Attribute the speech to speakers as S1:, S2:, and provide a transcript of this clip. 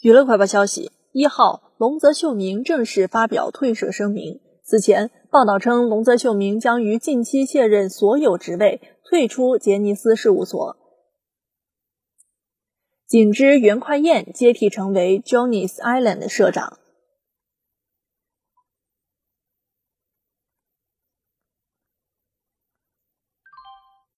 S1: 娱乐快报消息：一号，龙泽秀明正式发表退社声明。此前报道称，龙泽秀明将于近期卸任所有职位，退出杰尼斯事务所。仅知袁快彦接替成为 Jonas Island 的社长。